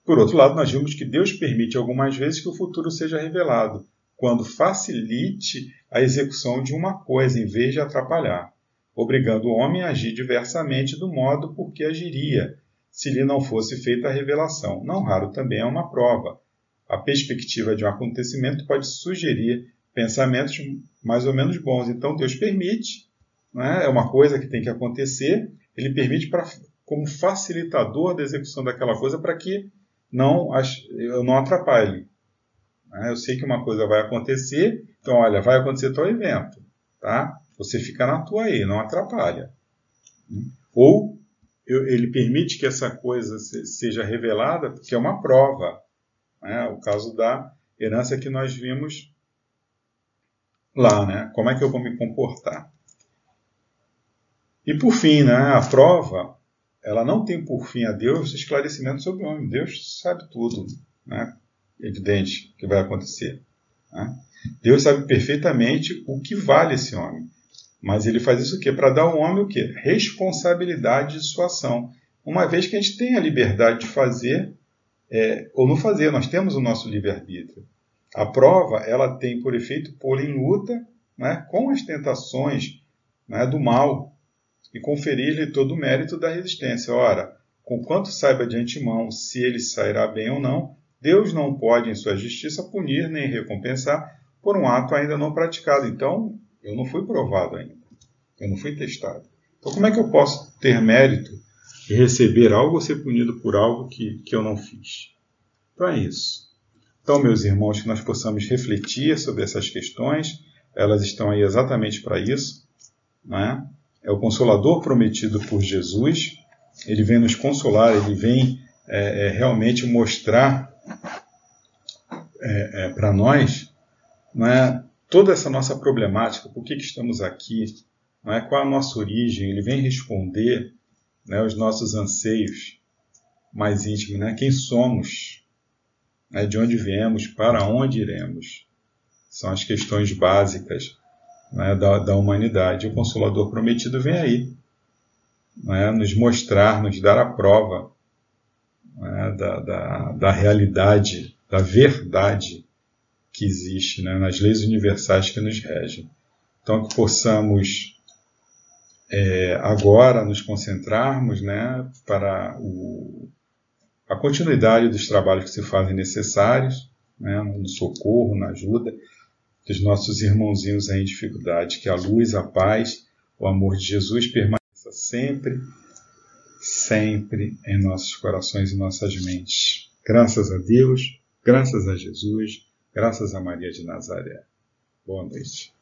S1: Por outro lado, nós vimos que Deus permite algumas vezes que o futuro seja revelado, quando facilite a execução de uma coisa em vez de atrapalhar, obrigando o homem a agir diversamente do modo por que agiria, se lhe não fosse feita a revelação. Não raro também é uma prova. A perspectiva de um acontecimento pode sugerir pensamentos mais ou menos bons. Então Deus permite, né? é uma coisa que tem que acontecer, ele permite pra, como facilitador da execução daquela coisa para que não eu não atrapalhe. Né? Eu sei que uma coisa vai acontecer, então olha, vai acontecer tal evento, tá? Você fica na tua aí, não atrapalha. Ou ele permite que essa coisa seja revelada porque é uma prova. Né? O caso da herança que nós vimos lá, né? Como é que eu vou me comportar? E por fim, né, a prova, ela não tem por fim a Deus esclarecimento sobre o homem. Deus sabe tudo, né? Evidente que vai acontecer. Né? Deus sabe perfeitamente o que vale esse homem. Mas ele faz isso o quê? Para dar ao homem o quê? Responsabilidade de sua ação. Uma vez que a gente tem a liberdade de fazer é, ou não fazer, nós temos o nosso livre-arbítrio. A prova ela tem por efeito pôr em luta né, com as tentações né, do mal e conferir-lhe todo o mérito da resistência. Ora, com quanto saiba de antemão se ele sairá bem ou não, Deus não pode, em sua justiça, punir nem recompensar por um ato ainda não praticado. Então, eu não fui provado ainda. Eu não fui testado. Então, como é que eu posso ter mérito e receber algo ou ser punido por algo que, que eu não fiz? Então, é isso. Então, meus irmãos, que nós possamos refletir sobre essas questões, elas estão aí exatamente para isso. Né? É o consolador prometido por Jesus, ele vem nos consolar, ele vem é, é, realmente mostrar é, é para nós né, toda essa nossa problemática, por que, que estamos aqui, é? qual a nossa origem, ele vem responder né, os nossos anseios mais íntimos, né, quem somos, né, de onde viemos, para onde iremos. São as questões básicas né, da, da, humanidade. O Consolador Prometido vem aí, né, nos mostrar, nos dar a prova né, da, da, da, realidade, da verdade que existe né, nas leis universais que nos regem. Então, que possamos é, agora nos concentrarmos né, para o, a continuidade dos trabalhos que se fazem necessários, né, no socorro, na ajuda dos nossos irmãozinhos em dificuldade. Que a luz, a paz, o amor de Jesus permaneça sempre, sempre em nossos corações e nossas mentes. Graças a Deus, graças a Jesus, graças a Maria de Nazaré. Boa noite.